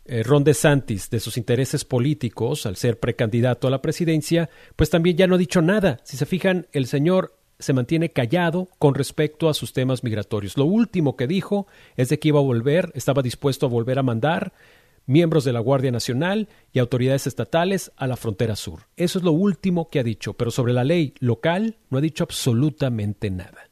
eh, Ron DeSantis de sus intereses políticos al ser precandidato a la presidencia, pues también ya no ha dicho nada. Si se fijan, el señor se mantiene callado con respecto a sus temas migratorios. Lo último que dijo es de que iba a volver, estaba dispuesto a volver a mandar miembros de la Guardia Nacional y autoridades estatales a la frontera sur. Eso es lo último que ha dicho, pero sobre la ley local no ha dicho absolutamente nada.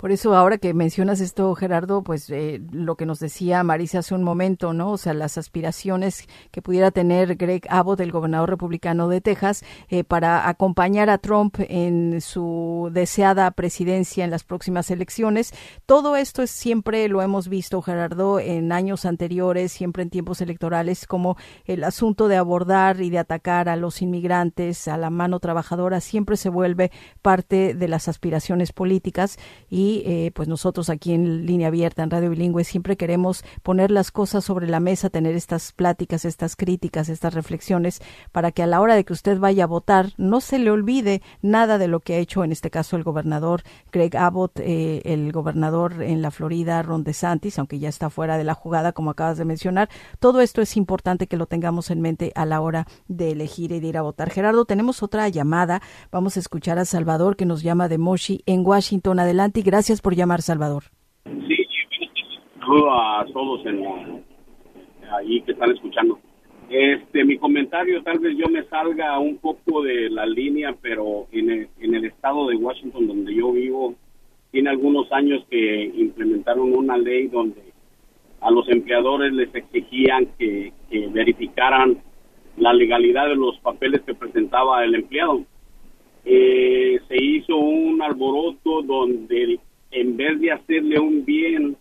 Por eso ahora que mencionas esto, Gerardo, pues eh, lo que nos decía Marisa hace un momento, ¿no? O sea, las aspiraciones que pudiera tener Greg Abbott, el gobernador republicano de Texas, eh, para acompañar a Trump en su deseada presidencia en las próximas elecciones. Todo esto es siempre lo hemos visto, Gerardo, en años anteriores, siempre en tiempos electorales, como el asunto de abordar y de atacar a los inmigrantes, a la mano trabajadora, siempre se vuelve parte de las aspiraciones políticas y eh, pues nosotros aquí en línea abierta en Radio Bilingüe siempre queremos poner las cosas sobre la mesa, tener estas pláticas, estas críticas, estas reflexiones para que a la hora de que usted vaya a votar no se le olvide nada de lo que ha hecho en este caso el gobernador Greg Abbott, eh, el gobernador en la Florida Ron DeSantis, aunque ya está fuera de la jugada como acabas de mencionar. Todo esto es importante que lo tengamos en mente a la hora de elegir y de ir a votar. Gerardo, tenemos otra llamada. Vamos a escuchar a Salvador que nos llama de Moshi en Washington. Adelante y gracias Gracias por llamar, Salvador. Sí, saludo a todos ahí que están escuchando. Este, mi comentario tal vez yo me salga un poco de la línea, pero en el, en el estado de Washington donde yo vivo, tiene algunos años que implementaron una ley donde a los empleadores les exigían que, que verificaran la legalidad de los papeles que presentaba el empleado. Eh, se hizo un alboroto donde en vez de hacerle un bien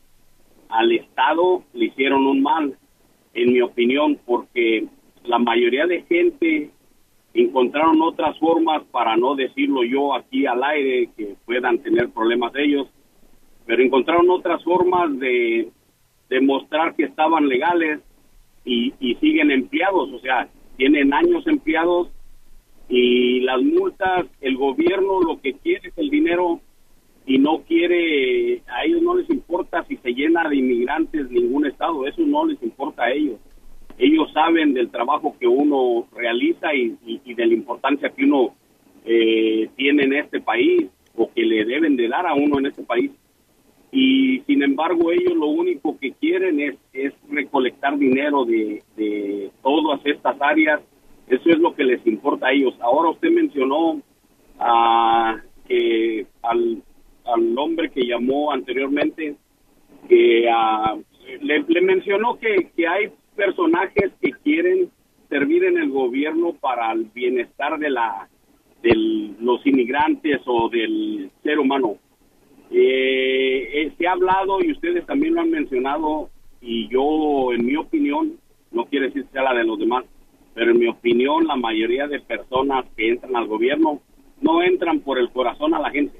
al Estado, le hicieron un mal, en mi opinión, porque la mayoría de gente encontraron otras formas para no decirlo yo aquí al aire, que puedan tener problemas ellos, pero encontraron otras formas de demostrar que estaban legales y, y siguen empleados, o sea, tienen años empleados y las multas, el gobierno lo que quiere es el dinero y no quiere, a ellos no les importa si se llena de inmigrantes ningún estado, eso no les importa a ellos. Ellos saben del trabajo que uno realiza y, de la importancia que uno eh, tiene en este país o que le deben de dar a uno en este país. Y sin embargo ellos lo único que quieren es, recolectar dinero de, de todas estas áreas. Eso es lo que les importa a ellos. Ahora usted mencionó a que al al hombre que llamó anteriormente, que ah, le, mencionó que, que hay personajes que quieren servir en el gobierno para el bienestar de la de los inmigrantes o del ser humano. Eh, eh, se ha hablado y ustedes también lo han mencionado y yo, en mi opinión, no quiere decir sea la de los demás, pero en mi opinión la mayoría de personas que entran al gobierno no entran por el corazón a la gente,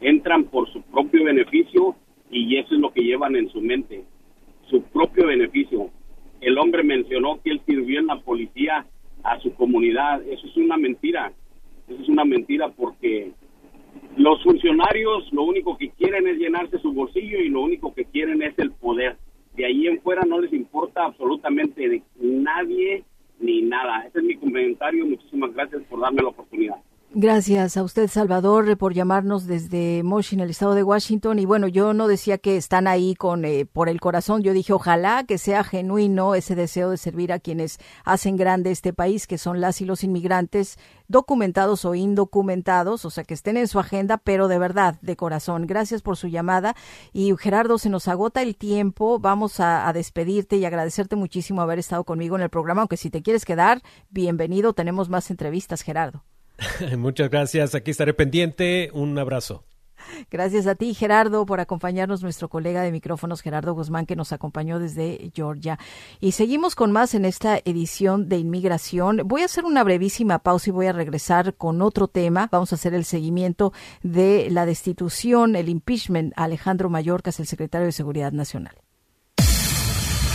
entran por su propio beneficio y eso es lo que llevan en su mente, su propio beneficio. El hombre mencionó que él sirvió en la policía a su comunidad, eso es una mentira, eso es una mentira porque los funcionarios lo único que quieren es llenarse su bolsillo y lo único que quieren es el poder. De ahí en fuera no les importa absolutamente nadie ni nada. Ese es mi comentario. Muchísimas gracias por darme la oportunidad. Gracias a usted, Salvador, por llamarnos desde Moshi, en el estado de Washington. Y bueno, yo no decía que están ahí con eh, por el corazón. Yo dije, ojalá que sea genuino ese deseo de servir a quienes hacen grande este país, que son las y los inmigrantes, documentados o indocumentados, o sea, que estén en su agenda, pero de verdad, de corazón. Gracias por su llamada. Y Gerardo, se nos agota el tiempo. Vamos a, a despedirte y agradecerte muchísimo haber estado conmigo en el programa. Aunque si te quieres quedar, bienvenido. Tenemos más entrevistas, Gerardo. (laughs) Muchas gracias. Aquí estaré pendiente. Un abrazo. Gracias a ti, Gerardo, por acompañarnos, nuestro colega de micrófonos, Gerardo Guzmán, que nos acompañó desde Georgia. Y seguimos con más en esta edición de inmigración. Voy a hacer una brevísima pausa y voy a regresar con otro tema. Vamos a hacer el seguimiento de la destitución, el impeachment Alejandro Mayorkas, el secretario de Seguridad Nacional.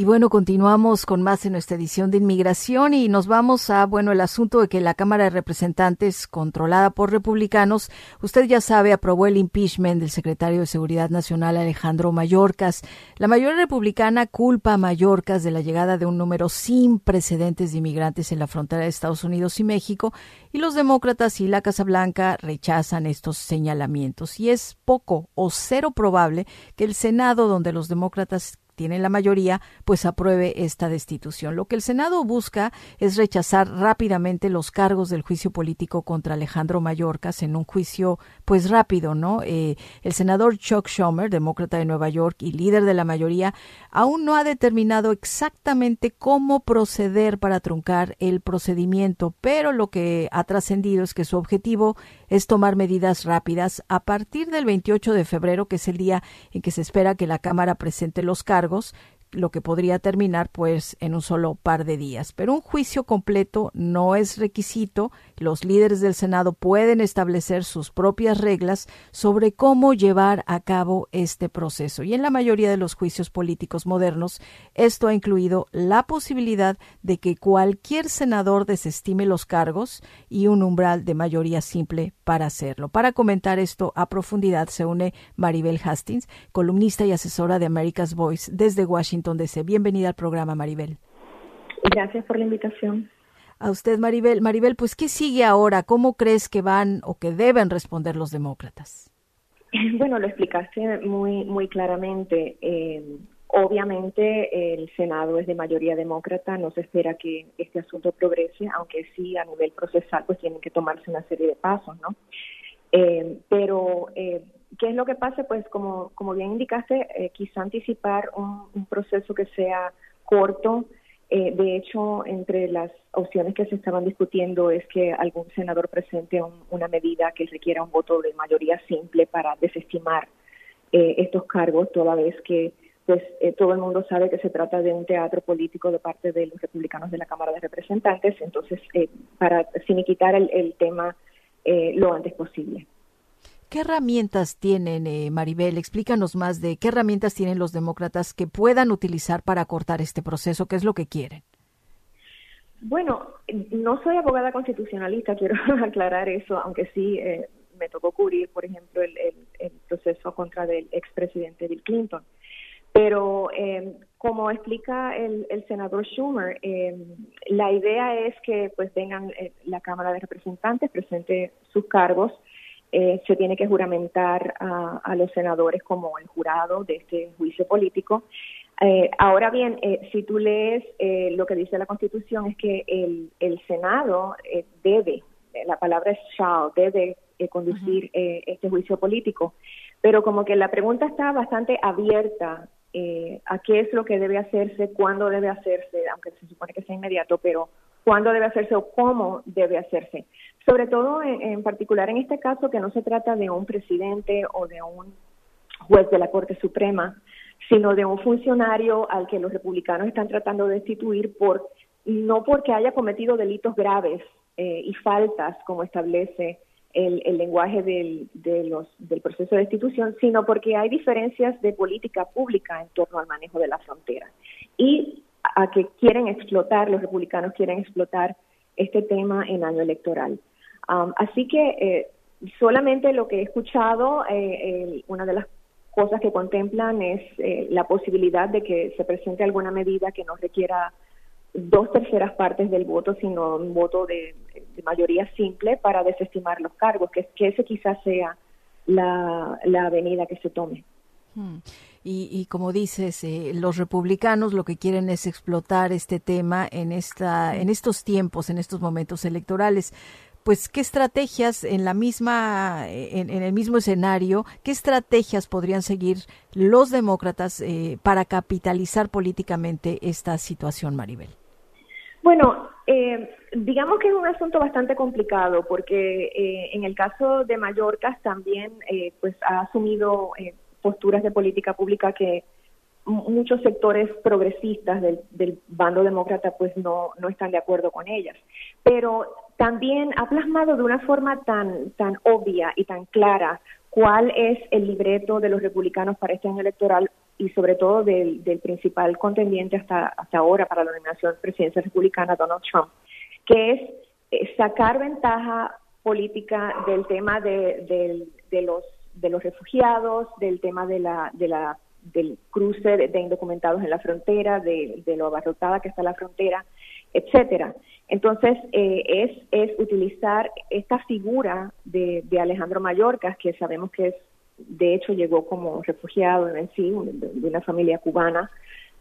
Y bueno, continuamos con más en nuestra edición de inmigración y nos vamos a, bueno, el asunto de que la Cámara de Representantes, controlada por republicanos, usted ya sabe, aprobó el impeachment del secretario de Seguridad Nacional Alejandro Mayorkas. La mayoría republicana culpa a Mayorkas de la llegada de un número sin precedentes de inmigrantes en la frontera de Estados Unidos y México y los demócratas y la Casa Blanca rechazan estos señalamientos. Y es poco o cero probable que el Senado, donde los demócratas tiene la mayoría, pues apruebe esta destitución. Lo que el Senado busca es rechazar rápidamente los cargos del juicio político contra Alejandro Mayorkas en un juicio, pues rápido, ¿no? Eh, el senador Chuck Schumer, demócrata de Nueva York y líder de la mayoría, aún no ha determinado exactamente cómo proceder para truncar el procedimiento, pero lo que ha trascendido es que su objetivo es tomar medidas rápidas a partir del 28 de febrero, que es el día en que se espera que la Cámara presente los cargos cargos lo que podría terminar pues en un solo par de días. Pero un juicio completo no es requisito. Los líderes del Senado pueden establecer sus propias reglas sobre cómo llevar a cabo este proceso. Y en la mayoría de los juicios políticos modernos, esto ha incluido la posibilidad de que cualquier senador desestime los cargos y un umbral de mayoría simple para hacerlo. Para comentar esto a profundidad se une Maribel Hastings, columnista y asesora de America's Voice desde Washington donde DC. Bienvenida al programa, Maribel. Gracias por la invitación. A usted, Maribel. Maribel, pues, ¿qué sigue ahora? ¿Cómo crees que van o que deben responder los demócratas? (laughs) Bueno, lo explicaste muy, muy claramente. Eh, obviamente, el Senado es de mayoría demócrata. No se espera que este asunto progrese, aunque sí, a nivel procesal, pues tienen que tomarse una serie de pasos, ¿no? Eh, pero eh, ¿Qué es lo que pasa? Pues como, como bien indicaste, eh, quizá anticipar un, proceso que sea corto. Eh, de hecho, entre las opciones que se estaban discutiendo es que algún senador presente una medida que requiera un voto de mayoría simple para desestimar eh, estos cargos, toda vez que pues todo el mundo sabe que se trata de un teatro político de parte de los republicanos de la Cámara de Representantes, entonces para finiquitar el, el tema lo antes posible. ¿Qué herramientas tienen, eh, Maribel? Explícanos más de qué herramientas tienen los demócratas que puedan utilizar para cortar este proceso. ¿Qué es lo que quieren? Bueno, no soy abogada constitucionalista, (laughs) quiero aclarar eso, aunque sí eh, me tocó cubrir, por ejemplo, el, proceso contra el expresidente Bill Clinton. Pero eh, como explica el, senador Schumer, la idea es que pues vengan la Cámara de Representantes, presente sus cargos eh, se tiene que juramentar a, los senadores como el jurado de este juicio político. Eh, ahora bien, eh, si tú lees lo que dice la Constitución es que el, el Senado debe, la palabra es shall, debe conducir este juicio político, pero como que la pregunta está bastante abierta a qué es lo que debe hacerse, cuándo debe hacerse, aunque se supone que sea inmediato, pero cuándo debe hacerse o cómo debe hacerse. Sobre todo en, particular en este caso que no se trata de un presidente o de un juez de la Corte Suprema, sino de un funcionario al que los republicanos están tratando de destituir por no porque haya cometido delitos graves eh, y faltas como establece el, lenguaje del, de los, del proceso de destitución, sino porque hay diferencias de política pública en torno al manejo de la frontera. Y a que quieren explotar, los republicanos quieren explotar este tema en año electoral. Um, así que eh, solamente lo que he escuchado, eh, una de las cosas que contemplan es eh, la posibilidad de que se presente alguna medida que no requiera dos terceras partes del voto, sino un voto de, mayoría simple para desestimar los cargos, que, que ese quizás sea la, la avenida que se tome. Hmm. Y, y, como dices, los republicanos lo que quieren es explotar este tema en esta, en estos tiempos, en estos momentos electorales. Pues qué estrategias en la misma en, el mismo escenario qué estrategias podrían seguir los demócratas eh, para capitalizar políticamente esta situación Maribel bueno eh, digamos que es un asunto bastante complicado porque eh, en el caso de Mallorca también pues ha asumido posturas de política pública que muchos sectores progresistas del, del, bando demócrata pues no, no están de acuerdo con ellas. Pero también ha plasmado de una forma tan, tan obvia y tan clara cuál es el libreto de los republicanos para este año electoral y sobre todo del, principal contendiente hasta, hasta ahora para la nominación presidencia republicana, Donald Trump, que es eh, sacar ventaja política del tema de, de, los de los refugiados, del tema de la, de la del cruce de, indocumentados en la frontera, de, de, lo abarrotada que está la frontera, etcétera. Entonces, eh, es, es utilizar esta figura de, de Alejandro Mallorca, que sabemos que es, de hecho, llegó como refugiado en sí, de, una familia cubana.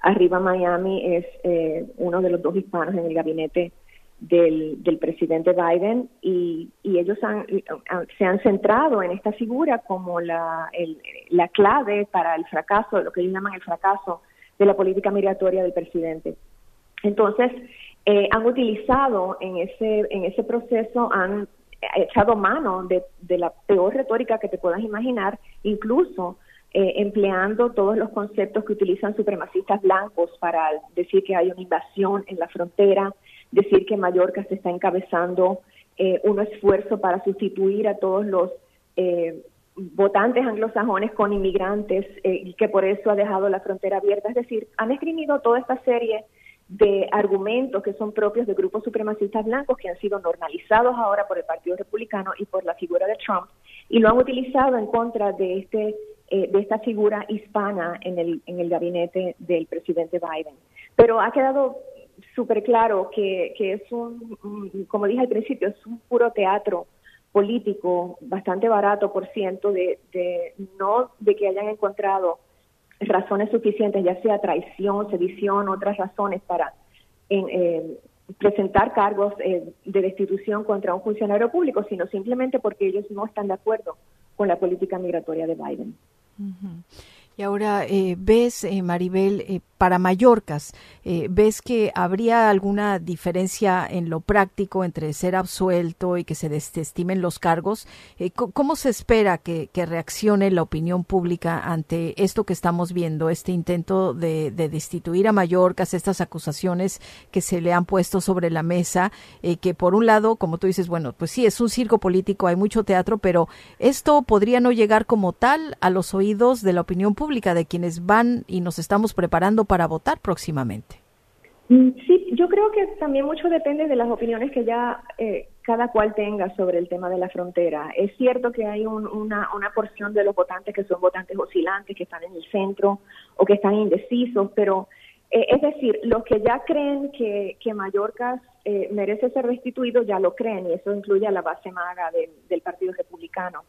Arriba Miami es eh, uno de los dos hispanos en el gabinete del, presidente Biden y, ellos han, se han centrado en esta figura como la clave para el fracaso, lo que ellos llaman el fracaso de la política migratoria del presidente. Entonces, eh, han utilizado en ese, en ese proceso, han echado mano de, de la peor retórica que te puedas imaginar, incluso eh, empleando todos los conceptos que utilizan supremacistas blancos para decir que hay una invasión en la frontera, decir que Mallorca se está encabezando eh, un esfuerzo para sustituir a todos los eh, votantes anglosajones con inmigrantes eh, y que por eso ha dejado la frontera abierta. Es decir, han escrito toda esta serie de argumentos que son propios de grupos supremacistas blancos que han sido normalizados ahora por el Partido Republicano y por la figura de Trump y lo han utilizado en contra de este de esta figura hispana en el en el gabinete del presidente Biden. Pero ha quedado súper claro que, que es un, como dije al principio, es un puro teatro político bastante barato por ciento de, de no de que hayan encontrado razones suficientes, ya sea traición, sedición, otras razones para eh, presentar cargos eh, de destitución contra un funcionario público, sino simplemente porque ellos no están de acuerdo con la política migratoria de Biden. Y ahora eh, ves, eh, Maribel, eh, para Mallorcas, ¿ves que habría alguna diferencia en lo práctico entre ser absuelto y que se desestimen los cargos? ¿Cómo se espera que, reaccione la opinión pública ante esto que estamos viendo, este intento de, destituir a Mallorcas, estas acusaciones que se le han puesto sobre la mesa, que por un lado, como tú dices, bueno, pues sí, es un circo político, hay mucho teatro, pero esto podría no llegar como tal a los oídos de la opinión pública de quienes van y nos estamos preparando para votar próximamente? Mm, sí, yo creo que también mucho depende de las opiniones que ya eh, cada cual tenga sobre el tema de la frontera. Es cierto que hay una, una porción de los votantes que son votantes oscilantes, que están en el centro o que están indecisos, pero eh, es decir, los que ya creen que, que Mallorca eh, merece ser restituido ya lo creen y eso incluye a la base maga del Partido Republicano.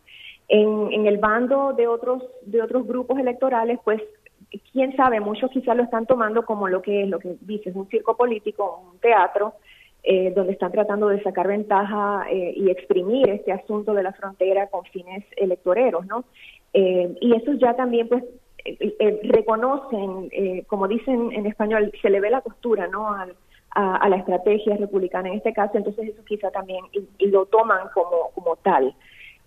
En, el bando de otros, de otros grupos electorales, pues quién sabe, muchos quizás lo están tomando como lo que es, lo que dices, un circo político, un teatro, eh, donde están tratando de sacar ventaja eh, y exprimir este asunto de la frontera con fines electoreros, ¿no? Eh, y eso ya también, pues, reconocen, como dicen en español, se le ve la costura, ¿no? Al, a, la estrategia republicana en este caso, entonces eso quizá también lo toman como, como tal.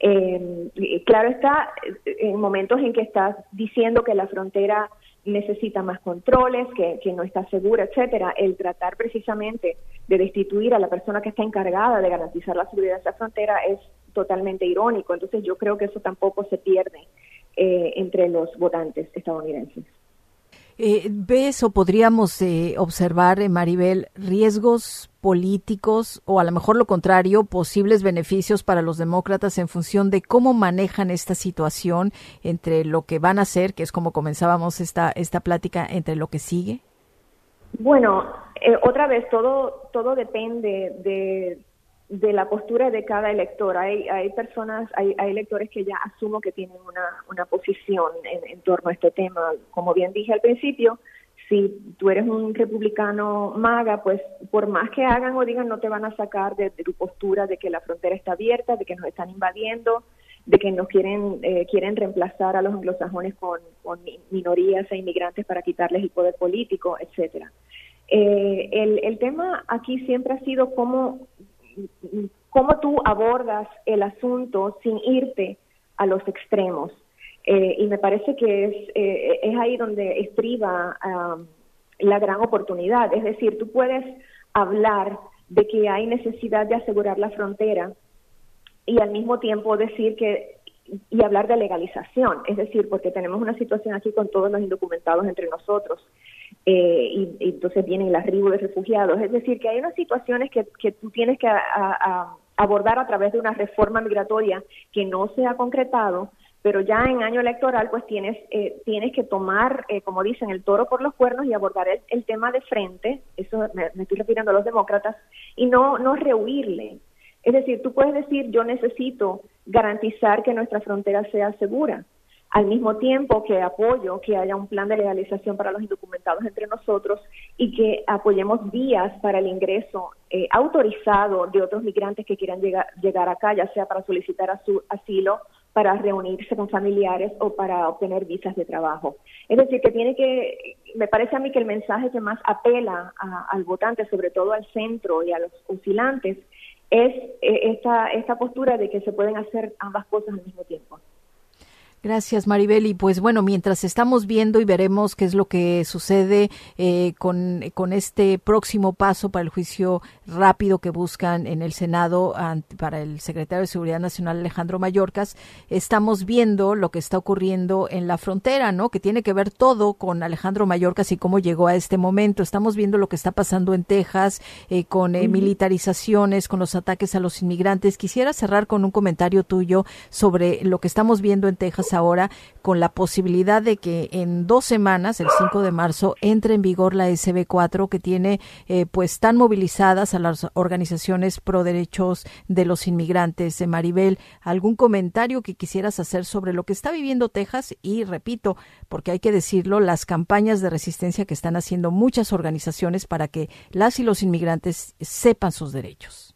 Eh, claro está, en momentos en que estás diciendo que la frontera necesita más controles, que, que no está segura, etcétera, el tratar precisamente de destituir a la persona que está encargada de garantizar la seguridad de esa frontera es totalmente irónico. Entonces yo creo que eso tampoco se pierde eh, entre los votantes estadounidenses. Eh, ¿Ves o podríamos eh, observar, eh, Maribel, riesgos políticos o a lo mejor lo contrario, posibles beneficios para los demócratas en función de cómo manejan esta situación entre lo que van a hacer, que es como comenzábamos esta, esta plática, entre lo que sigue? Bueno, otra vez, todo, todo depende de, de la postura de cada elector. Hay, hay personas, hay, hay electores que ya asumo que tienen una, una posición en, en, torno a este tema. Como bien dije al principio, si tú eres un republicano maga, pues por más que hagan o digan, no te van a sacar de, tu postura de que la frontera está abierta, de que nos están invadiendo, de que nos quieren, eh, quieren reemplazar a los anglosajones con, con minorías e inmigrantes para quitarles el poder político, etcétera. Eh, el, el tema aquí siempre ha sido cómo cómo tú abordas el asunto sin irte a los extremos. Eh, y me parece que es, eh, es ahí donde estriba la gran oportunidad. Es decir, tú puedes hablar de que hay necesidad de asegurar la frontera y al mismo tiempo decir que y hablar de legalización, es decir, porque tenemos una situación aquí con todos los indocumentados entre nosotros. Eh, y, entonces viene el arribo de refugiados. Es decir, que hay unas situaciones que, que tú tienes que abordar a través de una reforma migratoria que no se ha concretado, pero ya en año electoral pues tienes eh, tienes que tomar eh, como dicen el toro por los cuernos y abordar el, tema de frente. Eso me, estoy refiriendo a los demócratas. Y no no rehuirle. Es decir tú puedes decir yo necesito garantizar que nuestra frontera sea segura al mismo tiempo que apoyo que haya un plan de legalización para los indocumentados entre nosotros y que apoyemos vías para el ingreso eh, autorizado de otros migrantes que quieran llegar, llegar acá, ya sea para solicitar asilo para reunirse con familiares o para obtener visas de trabajo. Es decir, que tiene que, me parece a mí que el mensaje que más apela al votante, sobre todo al centro y a los oscilantes, es eh, esta, esta postura de que se pueden hacer ambas cosas al mismo tiempo. Gracias, Maribel. Y pues bueno, mientras estamos viendo y veremos qué es lo que sucede eh, con, con, este próximo paso para el juicio rápido que buscan en el Senado para el secretario de Seguridad Nacional Alejandro Mayorkas, estamos viendo lo que está ocurriendo en la frontera, ¿no? Que tiene que ver todo con Alejandro Mayorkas y cómo llegó a este momento. Estamos viendo lo que está pasando en Texas eh, con eh, militarizaciones, con los ataques a los inmigrantes. Quisiera cerrar con un comentario tuyo sobre lo que estamos viendo en Texas ahora con la posibilidad de que en dos semanas, el 5 de marzo, entre en vigor la SB4 que tiene eh, pues tan movilizadas a las organizaciones pro derechos de los inmigrantes. de Maribel, ¿algún comentario que quisieras hacer sobre lo que está viviendo Texas? Y repito, porque hay que decirlo, las campañas de resistencia que están haciendo muchas organizaciones para que las y los inmigrantes sepan sus derechos.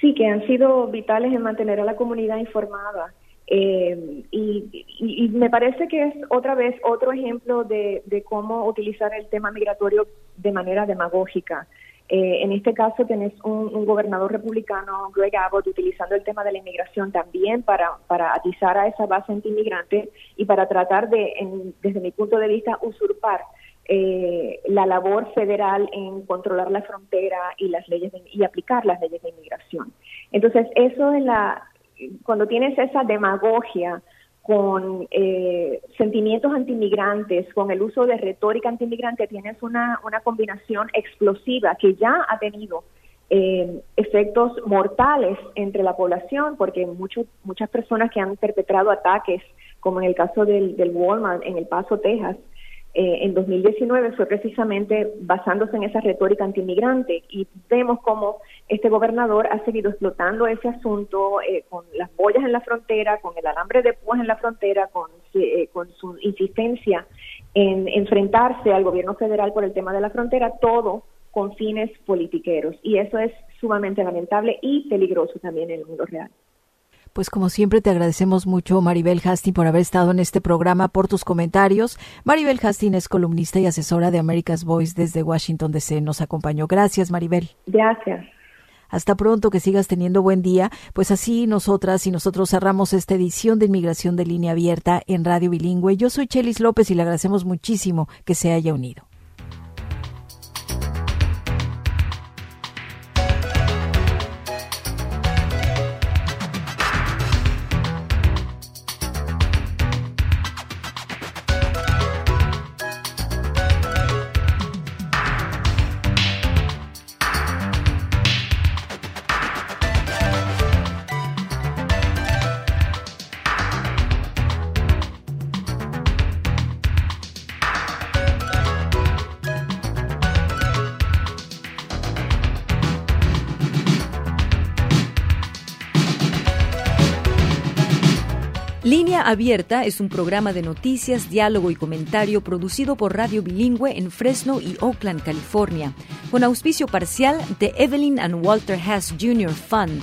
Sí, que han sido vitales en mantener a la comunidad informada eh, y, me parece que es otra vez otro ejemplo de, cómo utilizar el tema migratorio de manera demagógica. Eh, en este caso tenés un, gobernador republicano, Greg Abbott, utilizando el tema de la inmigración también para, para atizar a esa base antiinmigrante y para tratar de, desde mi punto de vista, usurpar eh, la labor federal en controlar la frontera y las leyes y aplicar las leyes de inmigración. Entonces, eso es la, cuando tienes esa demagogia con eh, sentimientos antimigrantes, con el uso de retórica antimigrante, tienes una, una combinación explosiva que ya ha tenido eh, efectos mortales entre la población, porque muchos muchas personas que han perpetrado ataques, como en el caso del, del Walmart en El Paso, Texas, eh, en 2019 fue precisamente basándose en esa retórica antimigrante y vemos cómo este gobernador ha seguido explotando ese asunto eh, con las boyas en la frontera, con el alambre de púas en la frontera, con, eh, con su insistencia en enfrentarse al gobierno federal por el tema de la frontera, todo con fines politiqueros. Y eso es sumamente lamentable y peligroso también en el mundo real. Pues como siempre te agradecemos mucho Maribel Hastings por haber estado en este programa, por tus comentarios. Maribel Hastings es columnista y asesora de America's Voice desde Washington DC. Nos acompañó. Gracias Maribel. Gracias. Hasta pronto, que sigas teniendo buen día. Pues así nosotras y nosotros cerramos esta edición de Inmigración de Línea Abierta en Radio Bilingüe. Yo soy Chelis López y le agradecemos muchísimo que se haya unido. Abierta es un programa de noticias, diálogo y comentario producido por Radio Bilingüe en Fresno y Oakland, California, con auspicio parcial de Evelyn and Walter Hess Jr. Fund,